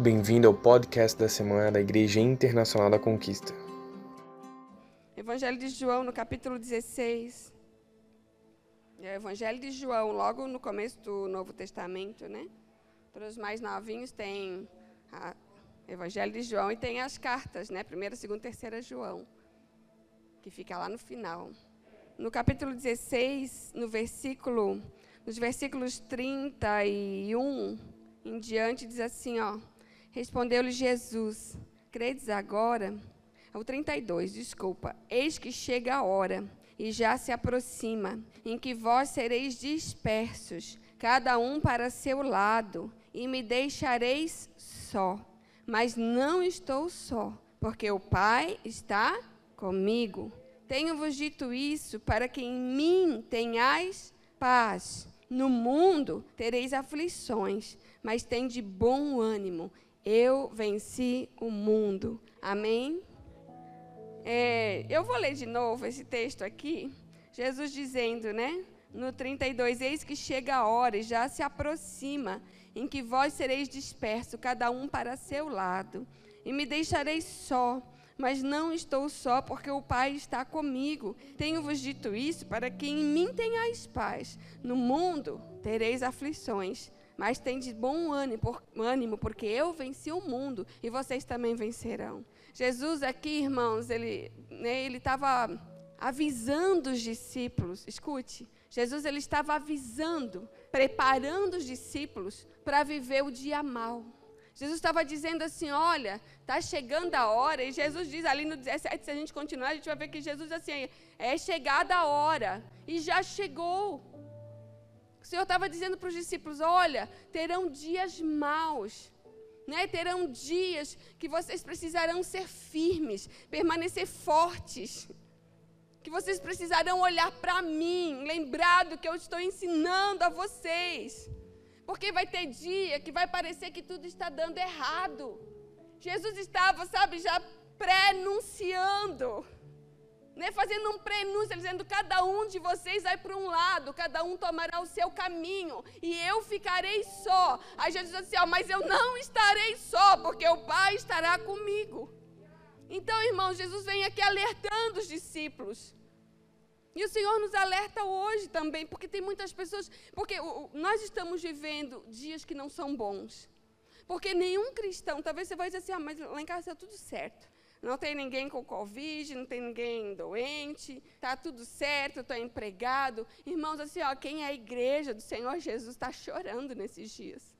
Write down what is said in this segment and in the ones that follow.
Bem-vindo ao podcast da semana da Igreja Internacional da Conquista. Evangelho de João, no capítulo 16. É o Evangelho de João, logo no começo do Novo Testamento, né? Para os mais novinhos tem o Evangelho de João e tem as cartas, né? Primeira, segunda, terceira João, que fica lá no final. No capítulo 16, no versículo, nos versículos 31 em diante, diz assim, ó. Respondeu-lhe Jesus: Credes agora? O 32, desculpa. Eis que chega a hora, e já se aproxima, em que vós sereis dispersos, cada um para seu lado, e me deixareis só. Mas não estou só, porque o Pai está comigo. Tenho-vos dito isso para que em mim tenhais paz. No mundo tereis aflições, mas tem de bom ânimo eu venci o mundo. Amém? É, eu vou ler de novo esse texto aqui. Jesus dizendo, né? No 32, eis que chega a hora e já se aproxima, em que vós sereis dispersos, cada um para seu lado, e me deixareis só. Mas não estou só, porque o Pai está comigo. Tenho-vos dito isso para que em mim tenhais paz. No mundo tereis aflições, mas tem de bom ânimo, porque eu venci o mundo e vocês também vencerão. Jesus aqui, irmãos, ele né, estava avisando os discípulos. Escute, Jesus ele estava avisando, preparando os discípulos para viver o dia mal. Jesus estava dizendo assim: olha, está chegando a hora, e Jesus diz ali no 17, se a gente continuar, a gente vai ver que Jesus diz assim: é chegada a hora, e já chegou. Senhor estava dizendo para os discípulos: olha, terão dias maus. Né? Terão dias que vocês precisarão ser firmes, permanecer fortes. Que vocês precisarão olhar para mim, lembrar do que eu estou ensinando a vocês. Porque vai ter dia que vai parecer que tudo está dando errado. Jesus estava, sabe, já prenunciando né, fazendo um prenúncio, dizendo: cada um de vocês vai para um lado, cada um tomará o seu caminho, e eu ficarei só. Aí Jesus disse assim: ó, mas eu não estarei só, porque o Pai estará comigo. Então, irmãos, Jesus vem aqui alertando os discípulos. E o Senhor nos alerta hoje também, porque tem muitas pessoas, porque nós estamos vivendo dias que não são bons. Porque nenhum cristão, talvez você vai dizer assim, ah, mas lá em casa está tudo certo. Não tem ninguém com Covid, não tem ninguém doente, está tudo certo, estou empregado. Irmãos, assim, ó, quem é a igreja do Senhor Jesus está chorando nesses dias.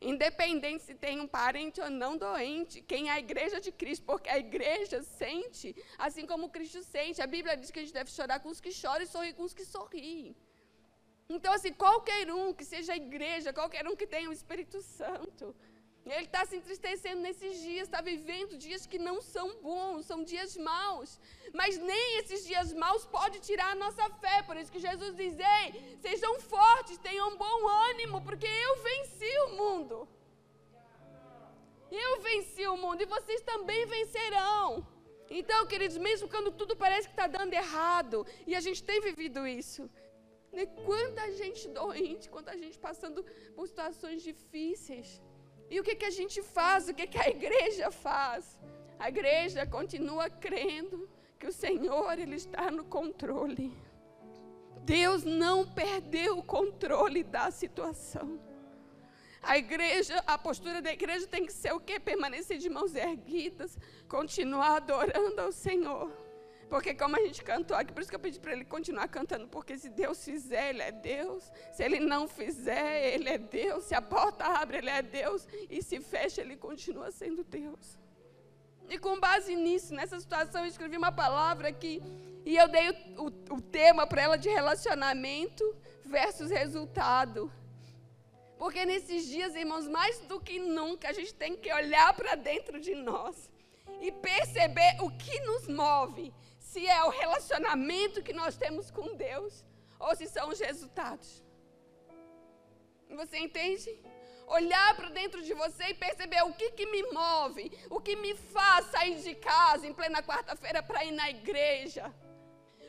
Independente se tem um parente ou não doente, quem é a igreja de Cristo, porque a igreja sente, assim como Cristo sente. A Bíblia diz que a gente deve chorar com os que choram e sorrir com os que sorriem. Então, assim, qualquer um que seja a igreja, qualquer um que tenha o Espírito Santo, ele está se entristecendo nesses dias, está vivendo dias que não são bons, são dias maus. Mas nem esses dias maus pode tirar a nossa fé. Por isso que Jesus diz: Ei, sejam fortes, tenham bom ânimo, porque eu venci o mundo. Eu venci o mundo e vocês também vencerão. Então, queridos, mesmo quando tudo parece que está dando errado, e a gente tem vivido isso, né? quanta gente doente, quanta gente passando por situações difíceis. E o que, que a gente faz? O que, que a igreja faz? A igreja continua crendo que o Senhor ele está no controle. Deus não perdeu o controle da situação. A igreja, a postura da igreja tem que ser o quê? Permanecer de mãos erguidas, continuar adorando ao Senhor. Porque como a gente cantou aqui, por isso que eu pedi para ele continuar cantando, porque se Deus fizer, ele é Deus. Se ele não fizer, ele é Deus. Se a porta abre, ele é Deus. E se fecha, ele continua sendo Deus. E com base nisso, nessa situação, eu escrevi uma palavra aqui e eu dei o, o, o tema para ela de relacionamento versus resultado. Porque nesses dias, irmãos, mais do que nunca, a gente tem que olhar para dentro de nós e perceber o que nos move se é o relacionamento que nós temos com Deus ou se são os resultados. Você entende? Olhar para dentro de você e perceber o que, que me move, o que me faz sair de casa em plena quarta-feira para ir na igreja.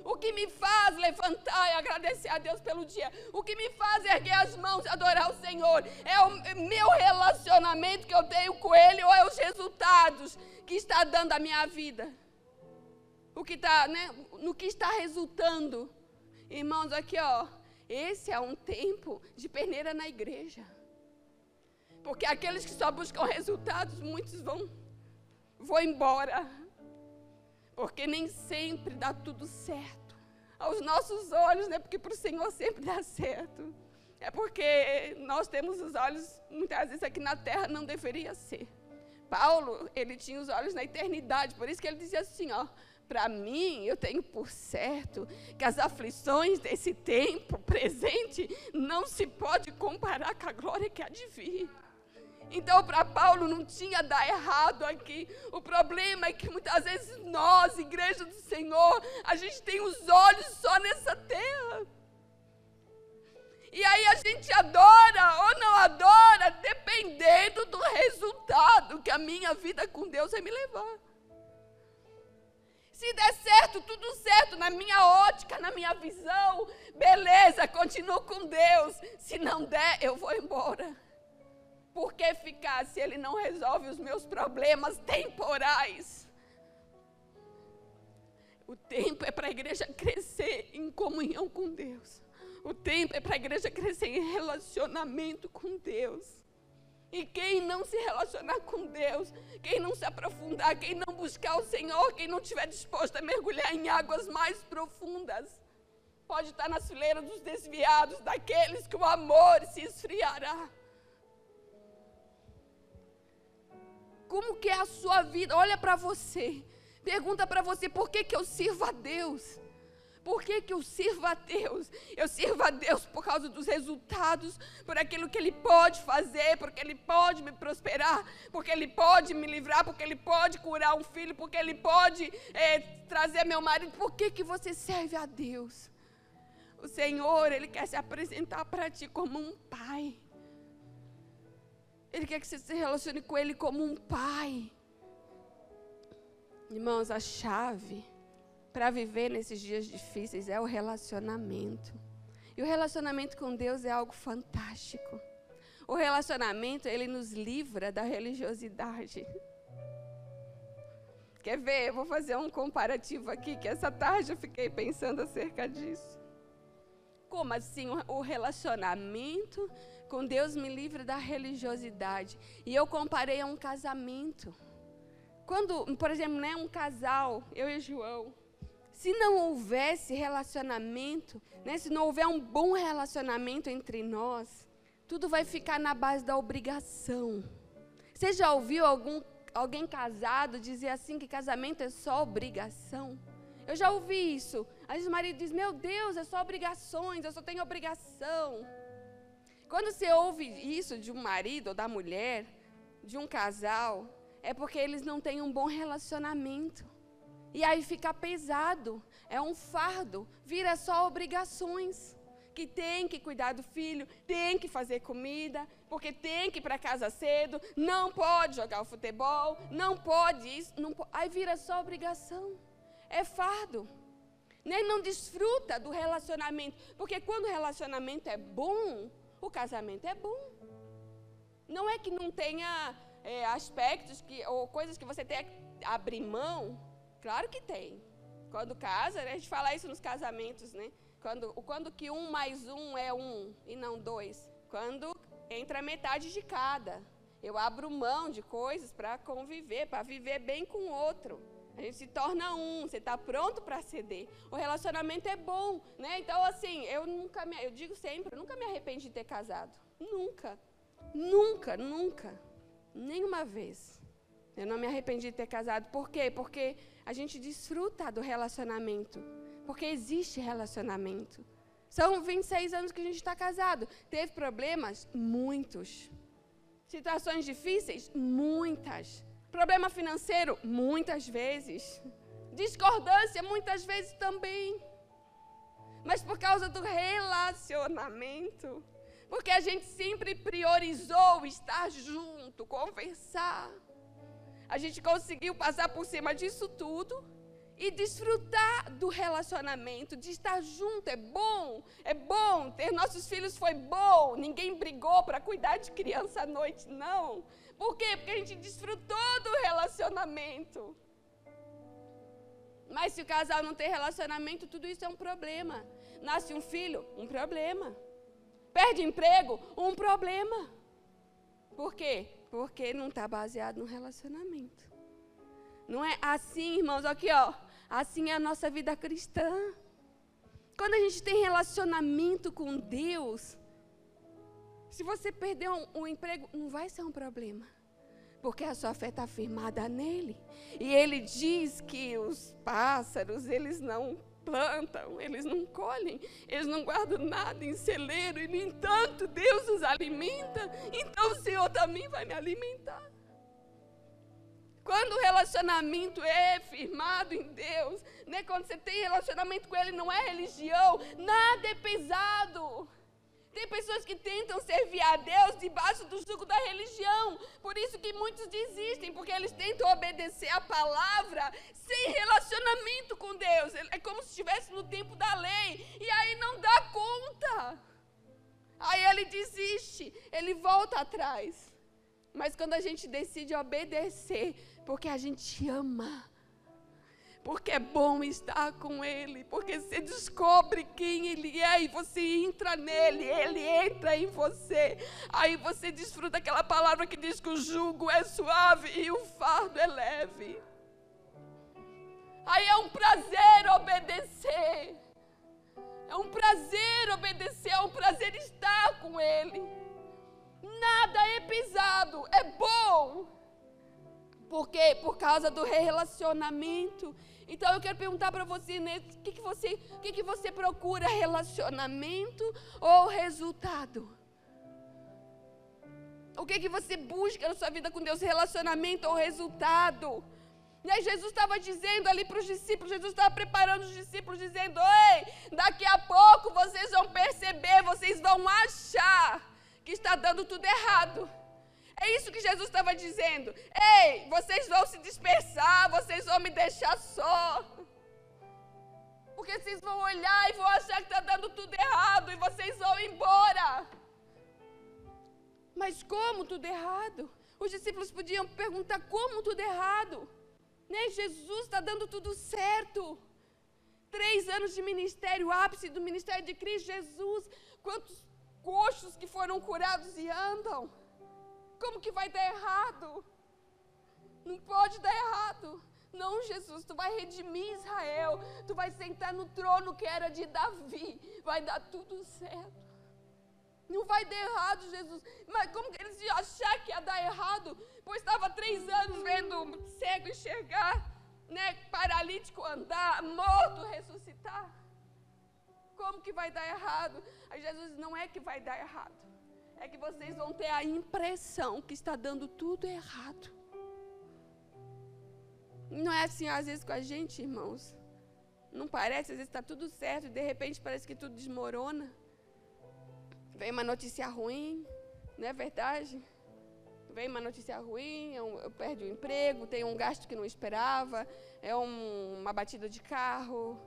O que me faz levantar e agradecer a Deus pelo dia. O que me faz erguer as mãos e adorar o Senhor. É o meu relacionamento que eu tenho com Ele ou é os resultados que está dando a minha vida? O que está, né? No que está resultando? Irmãos, aqui ó, esse é um tempo de peneira na igreja. Porque aqueles que só buscam resultados, muitos vão, vão embora. Porque nem sempre dá tudo certo. Aos nossos olhos, né? Porque para o Senhor sempre dá certo. É porque nós temos os olhos, muitas vezes aqui na terra não deveria ser. Paulo, ele tinha os olhos na eternidade, por isso que ele dizia assim, ó, para mim, eu tenho por certo que as aflições desse tempo presente não se pode comparar com a glória que há de vir. Então, para Paulo não tinha dar errado aqui. O problema é que muitas vezes nós, igreja do Senhor, a gente tem os olhos só nessa terra. E aí a gente adora ou não adora, dependendo do resultado que a minha vida com Deus vai me levar. Se der certo, tudo certo, na minha ótica, na minha visão, beleza, continuo com Deus. Se não der, eu vou embora. Por que ficar se Ele não resolve os meus problemas temporais? O tempo é para a igreja crescer em comunhão com Deus. O tempo é para a igreja crescer em relacionamento com Deus. E quem não se relacionar com Deus, quem não se aprofundar, quem não buscar o Senhor, quem não estiver disposto a mergulhar em águas mais profundas, pode estar na fileira dos desviados, daqueles que o amor se esfriará. Como que é a sua vida? Olha para você. Pergunta para você, por que, que eu sirvo a Deus? Por que, que eu sirvo a Deus? Eu sirvo a Deus por causa dos resultados, por aquilo que Ele pode fazer, porque Ele pode me prosperar, porque Ele pode me livrar, porque Ele pode curar um filho, porque Ele pode é, trazer meu marido. Por que, que você serve a Deus? O Senhor, Ele quer se apresentar para ti como um pai. Ele quer que você se relacione com Ele como um pai. Irmãos, a chave para viver nesses dias difíceis é o relacionamento. E o relacionamento com Deus é algo fantástico. O relacionamento, ele nos livra da religiosidade. Quer ver? Eu vou fazer um comparativo aqui, que essa tarde eu fiquei pensando acerca disso. Como assim o relacionamento com Deus me livra da religiosidade. E eu comparei a um casamento. Quando, por exemplo, né, um casal, eu e João, se não houvesse relacionamento, né, se não houver um bom relacionamento entre nós, tudo vai ficar na base da obrigação. Você já ouviu algum, alguém casado dizer assim que casamento é só obrigação? Eu já ouvi isso. Às vezes o marido diz: Meu Deus, é só obrigações, eu só tenho obrigação. Quando você ouve isso de um marido ou da mulher, de um casal, é porque eles não têm um bom relacionamento. E aí fica pesado, é um fardo, vira só obrigações. Que tem que cuidar do filho, tem que fazer comida, porque tem que ir para casa cedo, não pode jogar o futebol, não pode isso, não pode, aí vira só obrigação. É fardo. Nem não desfruta do relacionamento, porque quando o relacionamento é bom, o casamento é bom. Não é que não tenha é, aspectos que, ou coisas que você tenha que abrir mão. Claro que tem. Quando casa, né, a gente fala isso nos casamentos, né? Quando, quando que um mais um é um e não dois. Quando entra metade de cada. Eu abro mão de coisas para conviver, para viver bem com o outro. A gente se torna um, você está pronto para ceder. O relacionamento é bom, né? Então, assim, eu nunca me, eu digo sempre, eu nunca me arrependi de ter casado. Nunca. Nunca, nunca. Nenhuma vez. Eu não me arrependi de ter casado. Por quê? Porque a gente desfruta do relacionamento. Porque existe relacionamento. São 26 anos que a gente está casado. Teve problemas? Muitos. Situações difíceis? Muitas. Problema financeiro? Muitas vezes. Discordância? Muitas vezes também. Mas por causa do relacionamento. Porque a gente sempre priorizou estar junto, conversar. A gente conseguiu passar por cima disso tudo e desfrutar do relacionamento, de estar junto. É bom, é bom. Ter nossos filhos foi bom. Ninguém brigou para cuidar de criança à noite, não. Por quê? Porque a gente desfrutou do relacionamento. Mas se o casal não tem relacionamento, tudo isso é um problema. Nasce um filho, um problema. Perde emprego, um problema. Por quê? Porque não está baseado no relacionamento. Não é assim, irmãos, aqui ó. Assim é a nossa vida cristã. Quando a gente tem relacionamento com Deus, se você perder um, um emprego, não vai ser um problema. Porque a sua fé está firmada nele. E ele diz que os pássaros, eles não plantam, eles não colhem, eles não guardam nada em celeiro, e no entanto Deus os alimenta, então o Senhor também vai me alimentar. Quando o relacionamento é firmado em Deus, né? quando você tem relacionamento com Ele, não é religião, nada é pesado. Tem pessoas que tentam servir a Deus debaixo do jugo da religião. Por isso que muitos desistem, porque eles tentam obedecer a palavra sem relacionamento com Deus. É como se estivesse no tempo da lei. E aí não dá conta. Aí ele desiste, ele volta atrás. Mas quando a gente decide obedecer, porque a gente ama, porque é bom estar com Ele, porque você descobre quem Ele é e você entra nele, Ele entra em você. Aí você desfruta aquela palavra que diz que o jugo é suave e o fardo é leve. Aí é um prazer obedecer. É um prazer obedecer, é um prazer estar com Ele. Nada é pesado, é bom. Por quê? Por causa do relacionamento. Então eu quero perguntar para você, né, o que, que você, o que, que você procura, relacionamento ou resultado? O que, que você busca na sua vida com Deus, relacionamento ou resultado? E aí Jesus estava dizendo ali para os discípulos, Jesus estava preparando os discípulos, dizendo, Ei, daqui a pouco vocês vão perceber, vocês vão achar que está dando tudo errado. É isso que Jesus estava dizendo. Ei, vocês vão se dispersar, vocês vão me deixar só. Porque vocês vão olhar e vão achar que está dando tudo errado e vocês vão embora. Mas como tudo errado? Os discípulos podiam perguntar como tudo errado. Né? Jesus está dando tudo certo. Três anos de ministério, ápice do ministério de Cristo Jesus. Quantos coxos que foram curados e andam? Como que vai dar errado? Não pode dar errado. Não, Jesus, tu vai redimir Israel. Tu vai sentar no trono que era de Davi. Vai dar tudo certo. Não vai dar errado, Jesus. Mas como que eles iam achar que ia dar errado? Pois estava três anos vendo cego enxergar, né, paralítico andar, morto ressuscitar. Como que vai dar errado? Aí Jesus não é que vai dar errado é que vocês vão ter a impressão que está dando tudo errado. Não é assim às vezes com a gente, irmãos. Não parece, às vezes está tudo certo e de repente parece que tudo desmorona. Vem uma notícia ruim, não é verdade? Vem uma notícia ruim, eu, é eu perdi o emprego, tem um gasto que não esperava, é um, uma batida de carro.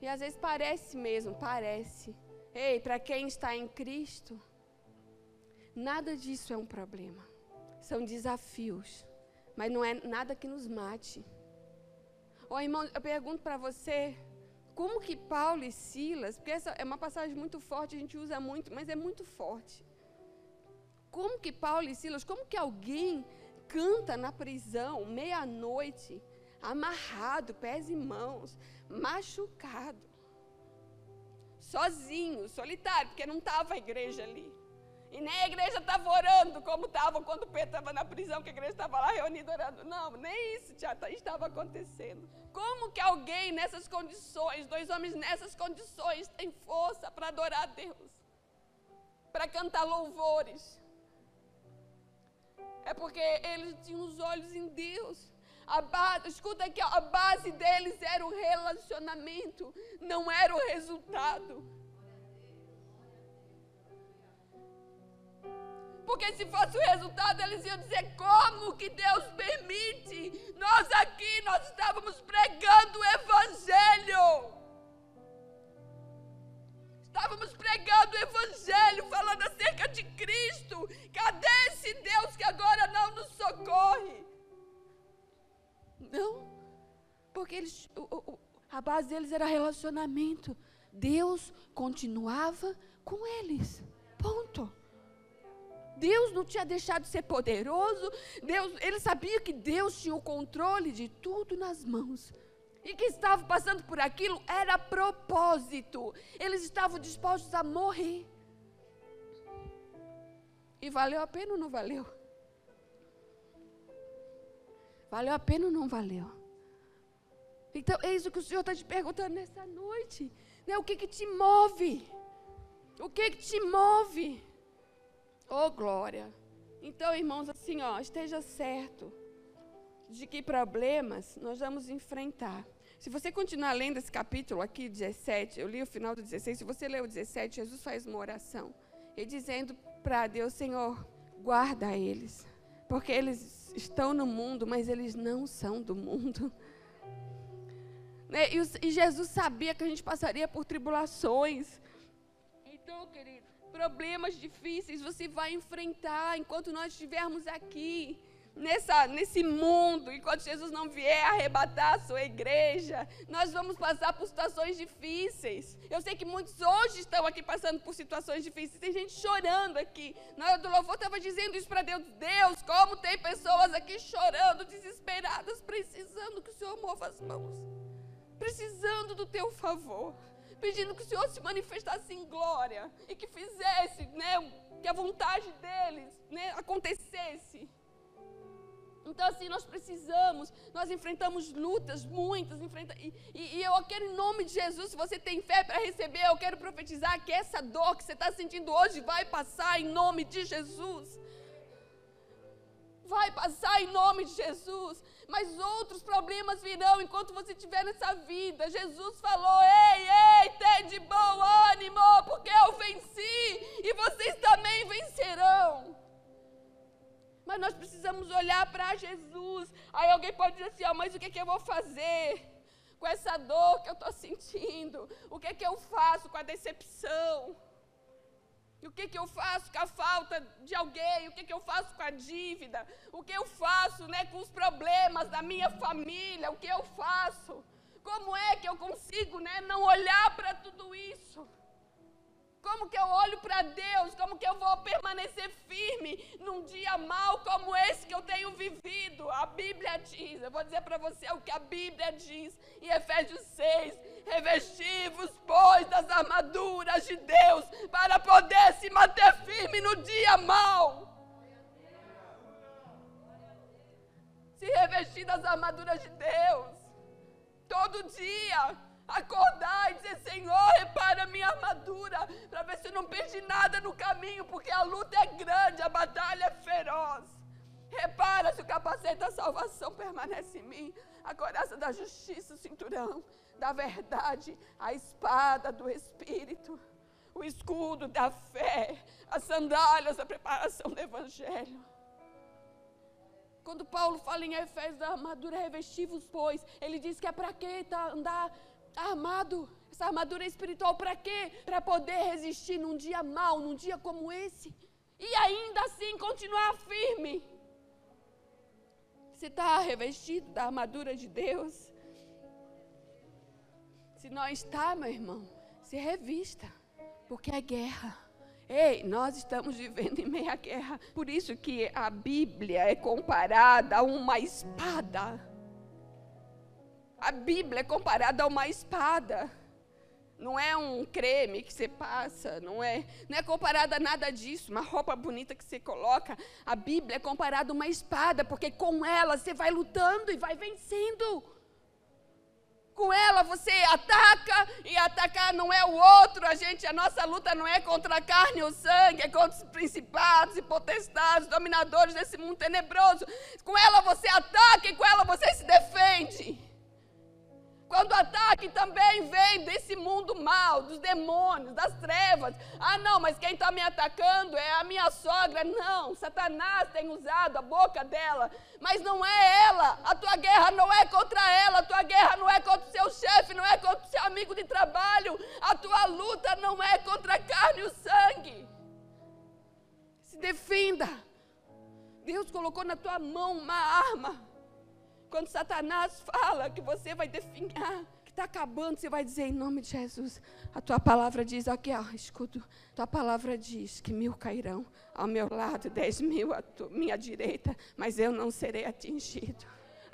E às vezes parece mesmo, parece. Ei, para quem está em Cristo, Nada disso é um problema. São desafios. Mas não é nada que nos mate. Ó, oh, irmão, eu pergunto para você, como que Paulo e Silas, porque essa é uma passagem muito forte, a gente usa muito, mas é muito forte. Como que Paulo e Silas, como que alguém canta na prisão, meia-noite, amarrado, pés e mãos, machucado, sozinho, solitário, porque não estava a igreja ali. E nem a igreja estava orando como estava quando Pedro estava na prisão, que a igreja estava lá reunida orando. Não, nem isso já estava acontecendo. Como que alguém nessas condições, dois homens nessas condições, tem força para adorar a Deus? Para cantar louvores? É porque eles tinham os olhos em Deus. Base, escuta aqui, a base deles era o relacionamento, não era o resultado. Porque se fosse o resultado, eles iam dizer como que Deus permite. Nós aqui, nós estávamos pregando o Evangelho. Estávamos pregando o Evangelho, falando acerca de Cristo. Cadê esse Deus que agora não nos socorre? Não, porque eles, o, o, a base deles era relacionamento. Deus continuava com eles. Ponto. Deus não tinha deixado de ser poderoso. Deus, ele sabia que Deus tinha o controle de tudo nas mãos. E que estavam passando por aquilo era propósito. Eles estavam dispostos a morrer. E valeu a pena ou não valeu? Valeu a pena ou não valeu? Então, eis o que o Senhor está te perguntando nessa noite. Né? O que, que te move? O que, que te move? Oh, glória. Então, irmãos, assim, ó, esteja certo de que problemas nós vamos enfrentar. Se você continuar lendo esse capítulo aqui, 17, eu li o final do 16, se você ler o 17, Jesus faz uma oração. E dizendo para Deus, Senhor, guarda eles. Porque eles estão no mundo, mas eles não são do mundo. Né? E, Jesus sabia que a gente passaria por tribulações. Então, querido, problemas difíceis você vai enfrentar enquanto nós estivermos aqui. Nessa, nesse mundo, enquanto Jesus não vier arrebatar a sua igreja, nós vamos passar por situações difíceis. Eu sei que muitos hoje estão aqui passando por situações difíceis. Tem gente chorando aqui. Na hora do louvor estava dizendo isso para Deus. Deus, como tem pessoas aqui chorando, desesperadas, precisando que o Senhor mova as mãos precisando do teu favor, pedindo que o Senhor se manifestasse em glória e que fizesse, né, que a vontade deles, né, acontecesse. Então, assim, nós precisamos, nós enfrentamos lutas, muitas, enfrenta, e, e, e, eu quero, em nome de Jesus, se você tem fé para receber, eu quero profetizar que essa dor que você está sentindo hoje vai passar em nome de Jesus. Vai passar em nome de Jesus mas outros problemas virão enquanto você estiver nessa vida. Jesus falou: Ei, ei, tem de bom ânimo, porque eu venci e vocês também vencerão. Mas nós precisamos olhar para Jesus. Aí alguém pode dizer assim: oh, mas o que, é que eu vou fazer com essa dor que eu estou sentindo? O que, é que eu faço com a decepção? O que, que eu faço com a falta de alguém? O que, que eu faço com a dívida? O que eu faço né, com os problemas da minha família? O que eu faço? Como é que eu consigo né, não olhar para tudo isso? Como que eu olho para Deus? Como que eu vou permanecer firme num dia mau como esse que eu tenho vivido? A Bíblia diz, eu vou dizer para você o que a Bíblia diz em Efésios 6: revestivos, pois, das armaduras de Deus, para poder se manter firme no dia mau. Se revestir das armaduras de Deus, todo dia acordar e dizer: Senhor, repara minha armadura, para ver se eu não perdi nada no caminho, porque a luta é grande, a batalha é feroz. Repara se o capacete da salvação permanece em mim, a coraça da justiça, o cinturão da verdade, a espada do Espírito, o escudo da fé, as sandálias da preparação do Evangelho. Quando Paulo fala em Efésios da armadura revestivos, pois, ele diz que é para que tá, andar armado? Essa armadura espiritual para quê? Para poder resistir num dia mau, num dia como esse. E ainda assim continuar firme. Você está revestido da armadura de Deus? Se não está, meu irmão, se revista, porque é guerra. Ei, nós estamos vivendo em meia guerra. Por isso que a Bíblia é comparada a uma espada. A Bíblia é comparada a uma espada. Não é um creme que você passa, não é, não é comparada a nada disso, uma roupa bonita que você coloca. A Bíblia é comparada a uma espada, porque com ela você vai lutando e vai vencendo. Com ela você ataca e atacar não é o outro. A gente, a nossa luta não é contra a carne ou sangue, é contra os principados e potestades, dominadores desse mundo tenebroso. Com ela você ataca e com ela você se defende. Quando o ataque também vem desse mundo mal, dos demônios, das trevas. Ah, não, mas quem está me atacando é a minha sogra. Não, Satanás tem usado a boca dela, mas não é ela. A tua guerra não é contra ela, a tua guerra não é contra o seu chefe, não é contra o seu amigo de trabalho. A tua luta não é contra a carne e o sangue. Se defenda. Deus colocou na tua mão uma arma quando Satanás fala que você vai definhar, que está acabando, você vai dizer em nome de Jesus. A tua palavra diz, aqui ó, escudo, tua palavra diz que mil cairão ao meu lado, dez mil à minha direita, mas eu não serei atingido.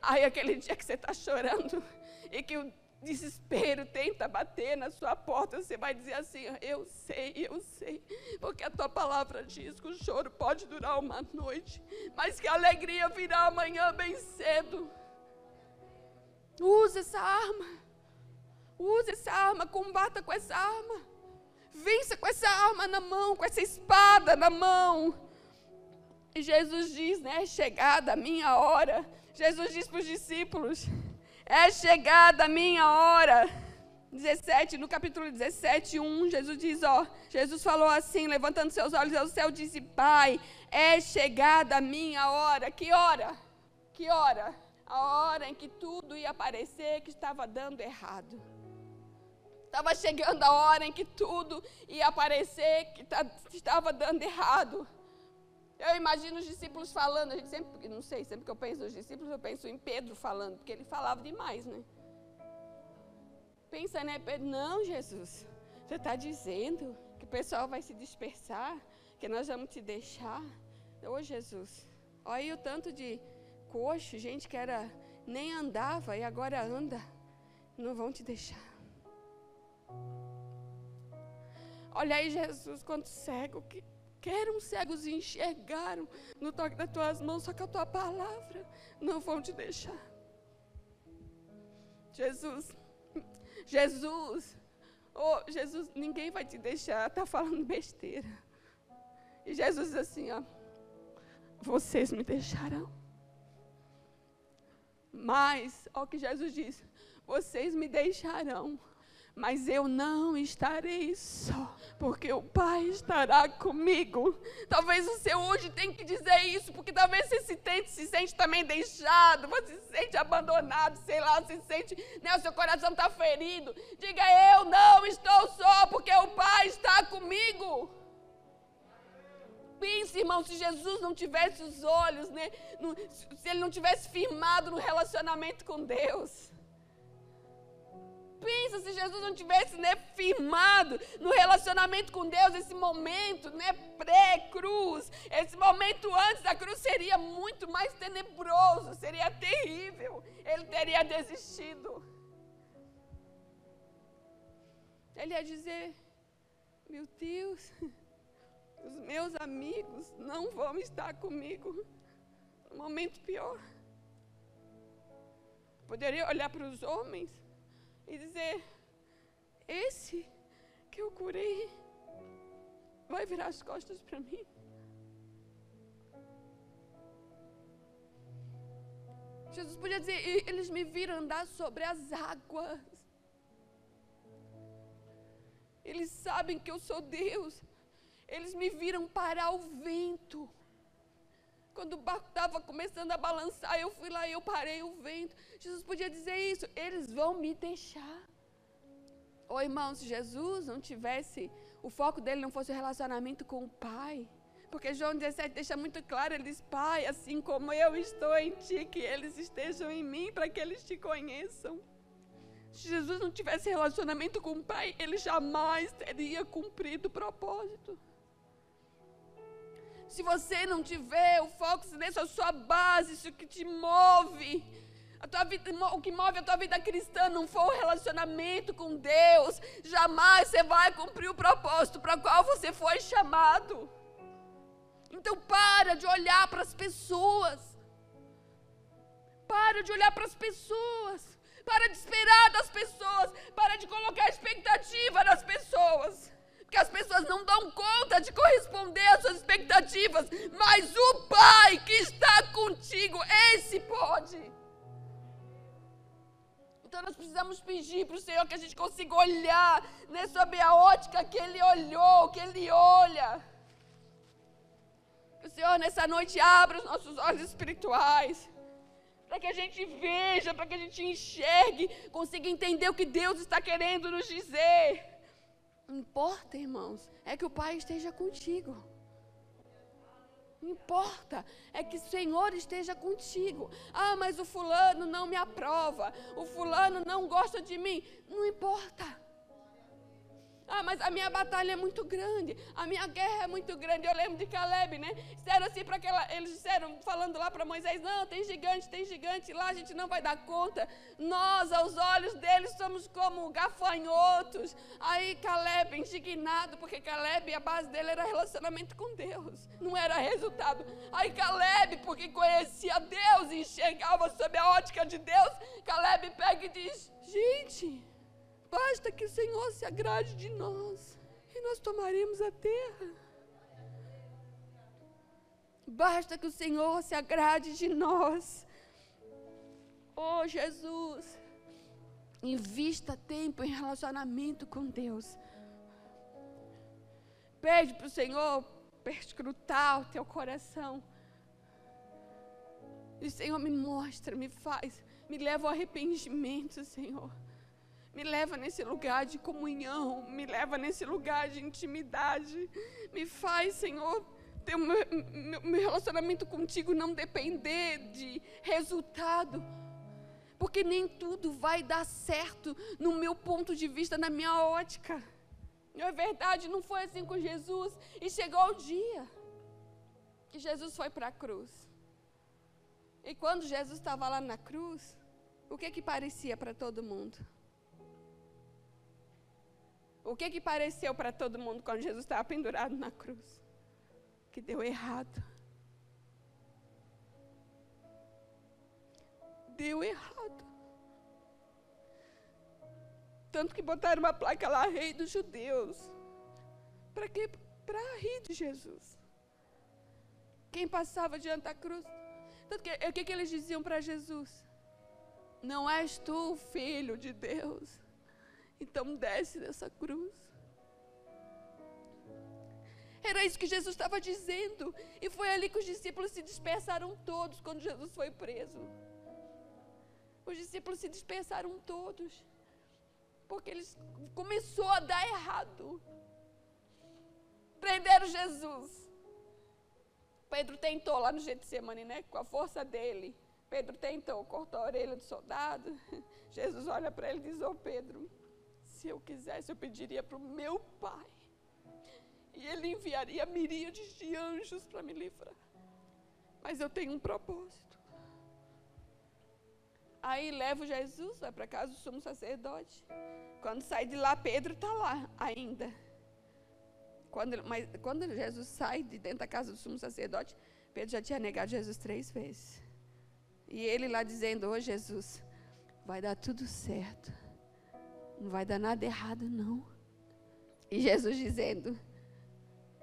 Aí aquele dia que você está chorando e que o desespero tenta bater na sua porta, você vai dizer assim: Eu sei, eu sei, porque a tua palavra diz que o choro pode durar uma noite, mas que a alegria virá amanhã bem cedo. Use essa arma. Use essa arma, combata com essa arma. Vença com essa arma na mão, com essa espada na mão. E Jesus diz, né? É chegada a minha hora. Jesus diz para os discípulos: É chegada a minha hora. 17, no capítulo 17, 1, Jesus diz, ó, Jesus falou assim, levantando seus olhos ao céu, disse, Pai, é chegada a minha hora. Que hora? Que hora? A hora em que tudo ia parecer que estava dando errado. Estava chegando a hora em que tudo ia parecer que tá, estava dando errado. Eu imagino os discípulos falando, a gente sempre, não sei, sempre que eu penso nos discípulos, eu penso em Pedro falando, porque ele falava demais, né? Pensa, né, Pedro? Não, Jesus, você está dizendo que o pessoal vai se dispersar, que nós vamos te deixar. Ô, Jesus, olha aí o tanto de coxo, gente que era nem andava e agora anda, não vão te deixar. Olha aí, Jesus, quanto cego que querem cegos enxergaram no toque das tuas mãos, só que a tua palavra não vão te deixar. Jesus, Jesus, oh Jesus, ninguém vai te deixar, tá falando besteira. E Jesus diz assim, ó, vocês me deixarão. Mas, o que Jesus disse: vocês me deixarão, mas eu não estarei só, porque o Pai estará comigo. Talvez você hoje tenha que dizer isso, porque talvez você se, tente, se sente também deixado, você se sente abandonado, sei lá, se sente, né, o seu coração está ferido. Diga, eu não estou só, porque o Pai está comigo. Pense, irmão, se Jesus não tivesse os olhos, né? se ele não tivesse firmado no relacionamento com Deus. Pensa se Jesus não tivesse né, firmado no relacionamento com Deus, esse momento né, pré-cruz, esse momento antes da cruz seria muito mais tenebroso, seria terrível. Ele teria desistido. Ele ia dizer: Meu Deus, os meus amigos não vão estar comigo no momento pior. Poderia olhar para os homens e dizer: Esse que eu curei vai virar as costas para mim. Jesus podia dizer: Eles me viram andar sobre as águas. Eles sabem que eu sou Deus. Eles me viram parar o vento. Quando o barco estava começando a balançar, eu fui lá e eu parei o vento. Jesus podia dizer isso. Eles vão me deixar. Ô irmão, se Jesus não tivesse, o foco dele não fosse o relacionamento com o Pai. Porque João 17 deixa muito claro, ele diz, Pai, assim como eu estou em ti, que eles estejam em mim, para que eles te conheçam. Se Jesus não tivesse relacionamento com o Pai, ele jamais teria cumprido o propósito. Se você não tiver o foco, nessa sua base, isso que te move, a tua vida, o que move a tua vida cristã não for o relacionamento com Deus, jamais você vai cumprir o propósito para qual você foi chamado. Então para de olhar para as pessoas. Para de olhar para as pessoas. Para de esperar das pessoas. Para de colocar expectativa nas pessoas porque as pessoas não dão conta de corresponder às suas expectativas, mas o Pai que está contigo, esse pode. Então nós precisamos pedir para o Senhor que a gente consiga olhar né, sob ótica que Ele olhou, que Ele olha. Que o Senhor nessa noite abra os nossos olhos espirituais. Para que a gente veja, para que a gente enxergue, consiga entender o que Deus está querendo nos dizer. Importa, irmãos, é que o Pai esteja contigo. Não importa, é que o Senhor esteja contigo. Ah, mas o fulano não me aprova, o fulano não gosta de mim. Não importa. Ah, mas a minha batalha é muito grande, a minha guerra é muito grande. Eu lembro de Caleb, né? Disseram assim para aquela. Eles disseram, falando lá para Moisés: Não, tem gigante, tem gigante, lá a gente não vai dar conta. Nós, aos olhos deles, somos como gafanhotos. Aí Caleb, indignado, porque Caleb, a base dele era relacionamento com Deus, não era resultado. Aí Caleb, porque conhecia Deus e enxergava sob a ótica de Deus, Caleb pega e diz: Gente. Basta que o Senhor se agrade de nós e nós tomaremos a terra. Basta que o Senhor se agrade de nós. Oh, Jesus, invista tempo em relacionamento com Deus. Pede para o Senhor perscrutar o teu coração. E o Senhor me mostra, me faz, me leva ao arrependimento, Senhor. Me leva nesse lugar de comunhão, me leva nesse lugar de intimidade. Me faz, Senhor, ter meu, meu relacionamento contigo não depender de resultado. Porque nem tudo vai dar certo no meu ponto de vista, na minha ótica. Não é verdade, não foi assim com Jesus. E chegou o dia que Jesus foi para a cruz. E quando Jesus estava lá na cruz, o que que parecia para todo mundo? O que que pareceu para todo mundo quando Jesus estava pendurado na cruz? Que deu errado. Deu errado. Tanto que botaram uma placa lá, Rei dos Judeus. Para quê? Para rir de Jesus. Quem passava diante da cruz. Tanto que, o que, que eles diziam para Jesus? Não és tu filho de Deus? Então desce dessa cruz. Era isso que Jesus estava dizendo. E foi ali que os discípulos se dispersaram todos quando Jesus foi preso. Os discípulos se dispersaram todos. Porque eles começou a dar errado. Prenderam Jesus. Pedro tentou lá no Getsemane, né? Com a força dele. Pedro tentou, cortou a orelha do soldado. Jesus olha para ele e diz: Ô oh, Pedro, se eu quisesse, eu pediria para o meu pai. E ele enviaria miríades de anjos para me livrar. Mas eu tenho um propósito. Aí levo Jesus, vai para casa do sumo sacerdote. Quando sai de lá, Pedro está lá ainda. Quando, mas quando Jesus sai de dentro da casa do sumo sacerdote, Pedro já tinha negado Jesus três vezes. E ele lá dizendo: Ô oh, Jesus, vai dar tudo certo. Não vai dar nada errado, não. E Jesus dizendo: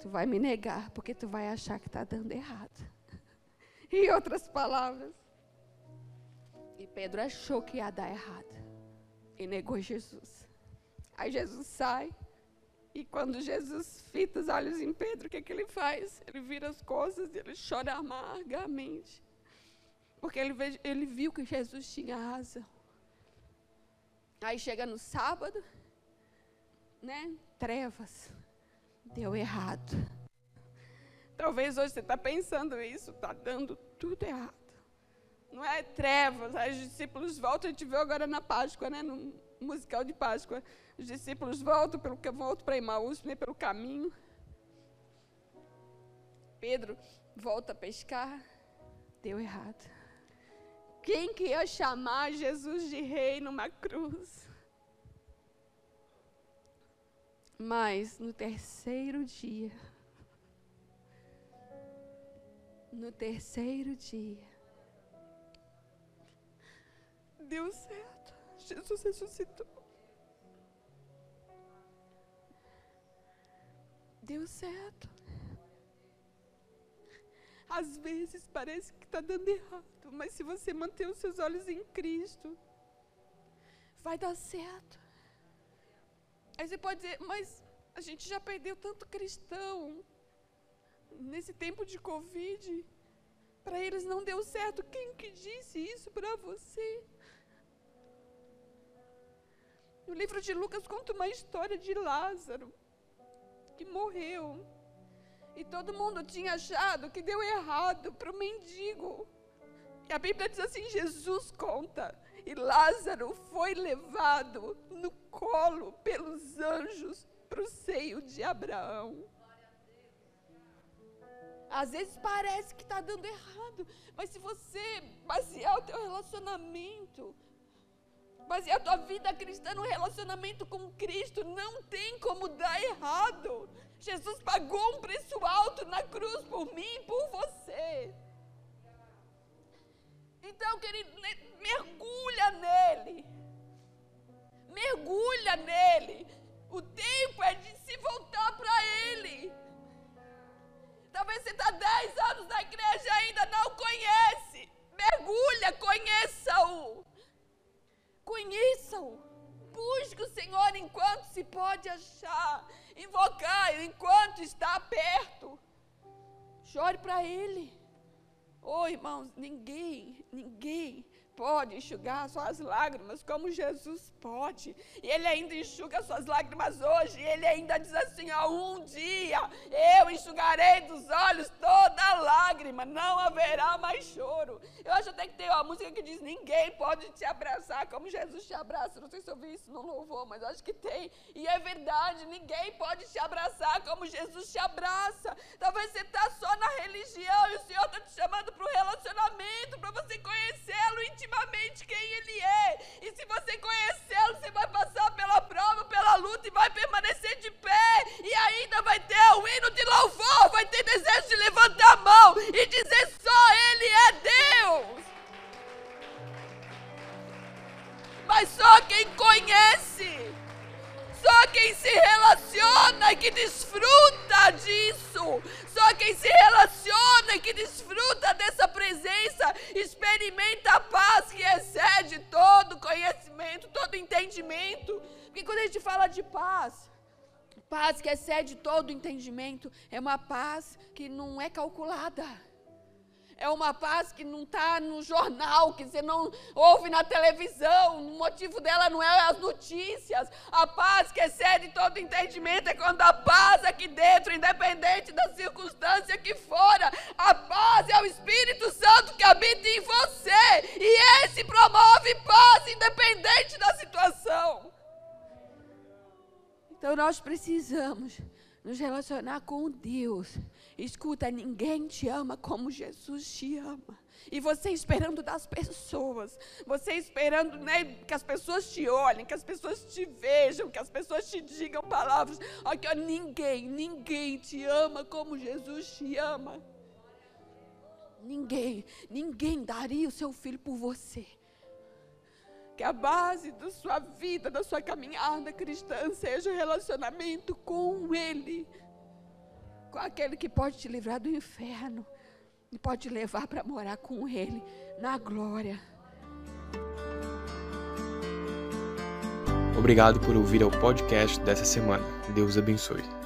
Tu vai me negar, porque tu vai achar que está dando errado. em outras palavras. E Pedro achou que ia dar errado. E negou Jesus. Aí Jesus sai. E quando Jesus fita os olhos em Pedro, o que, que ele faz? Ele vira as costas e ele chora amargamente. Porque ele, ele viu que Jesus tinha razão. Aí chega no sábado, né? Trevas. Deu errado. Talvez hoje você está pensando isso, está dando tudo errado. Não é trevas, aí os discípulos voltam, a gente viu agora na Páscoa, né? No musical de Páscoa. Os discípulos voltam pelo voltam para Emaús, né, pelo caminho. Pedro volta a pescar, deu errado. Quem que ia chamar Jesus de rei numa cruz? Mas no terceiro dia, no terceiro dia, deu certo. Jesus ressuscitou. Deu certo. Às vezes parece que está dando errado, mas se você manter os seus olhos em Cristo, vai dar certo. Aí você pode dizer, mas a gente já perdeu tanto cristão nesse tempo de Covid. Para eles não deu certo. Quem que disse isso para você? No livro de Lucas conta uma história de Lázaro, que morreu. E todo mundo tinha achado que deu errado para o mendigo. E a Bíblia diz assim: Jesus conta. E Lázaro foi levado no colo pelos anjos para o seio de Abraão. Às vezes parece que está dando errado, mas se você basear o teu relacionamento, basear a tua vida cristã no relacionamento com Cristo, não tem como dar errado. Jesus pagou um preço alto na cruz por mim e por você. Então, querido, mergulha nele. Mergulha nele. O tempo é de se voltar para ele. Talvez você está 10 anos na igreja e ainda não conhece. Mergulha, conheça-o. Conheça-o. Busque o Senhor enquanto se pode achar. Invocar enquanto está perto. Chore para Ele. Oh, irmãos, ninguém, ninguém pode enxugar suas lágrimas como Jesus pode. E Ele ainda enxuga suas lágrimas hoje. E Ele ainda diz assim: ó, um dia eu enxugarei dos olhos toda lágrima, não haverá mais choro. Eu acho até que tem uma música que diz: ninguém pode te abraçar como Jesus te abraça. Não sei se eu vi isso no louvor, mas acho que tem. E é verdade: ninguém pode te abraçar como Jesus te abraça. Talvez você está só na religião e o Senhor está te chamando para o relacionamento, para você conhecê-lo intimamente intimamente quem Ele é. E se você conhecê-lo, você vai passar pela prova, pela luta e vai permanecer de pé. E ainda vai ter o hino de louvor, vai ter desejo de levantar a mão e dizer só Ele é Deus. Mas só quem conhece só quem se relaciona e que desfruta disso. Só quem se relaciona e que desfruta dessa presença experimenta a paz que excede todo conhecimento, todo entendimento. Porque quando a gente fala de paz, paz que excede todo entendimento, é uma paz que não é calculada. É uma paz que não está no jornal, que você não ouve na televisão. O motivo dela não é as notícias. A paz que excede todo entendimento é quando a paz aqui dentro, independente da circunstância que fora, a paz é o Espírito Santo que habita em você. E esse promove paz, independente da situação. Então nós precisamos nos relacionar com Deus Escuta, ninguém te ama como Jesus te ama. E você esperando das pessoas, você esperando né, que as pessoas te olhem, que as pessoas te vejam, que as pessoas te digam palavras. Aqui, ó, ninguém, ninguém te ama como Jesus te ama. Ninguém, ninguém daria o seu filho por você. Que a base da sua vida, da sua caminhada cristã seja o relacionamento com Ele com aquele que pode te livrar do inferno e pode te levar para morar com Ele na glória. Obrigado por ouvir o podcast dessa semana. Deus abençoe.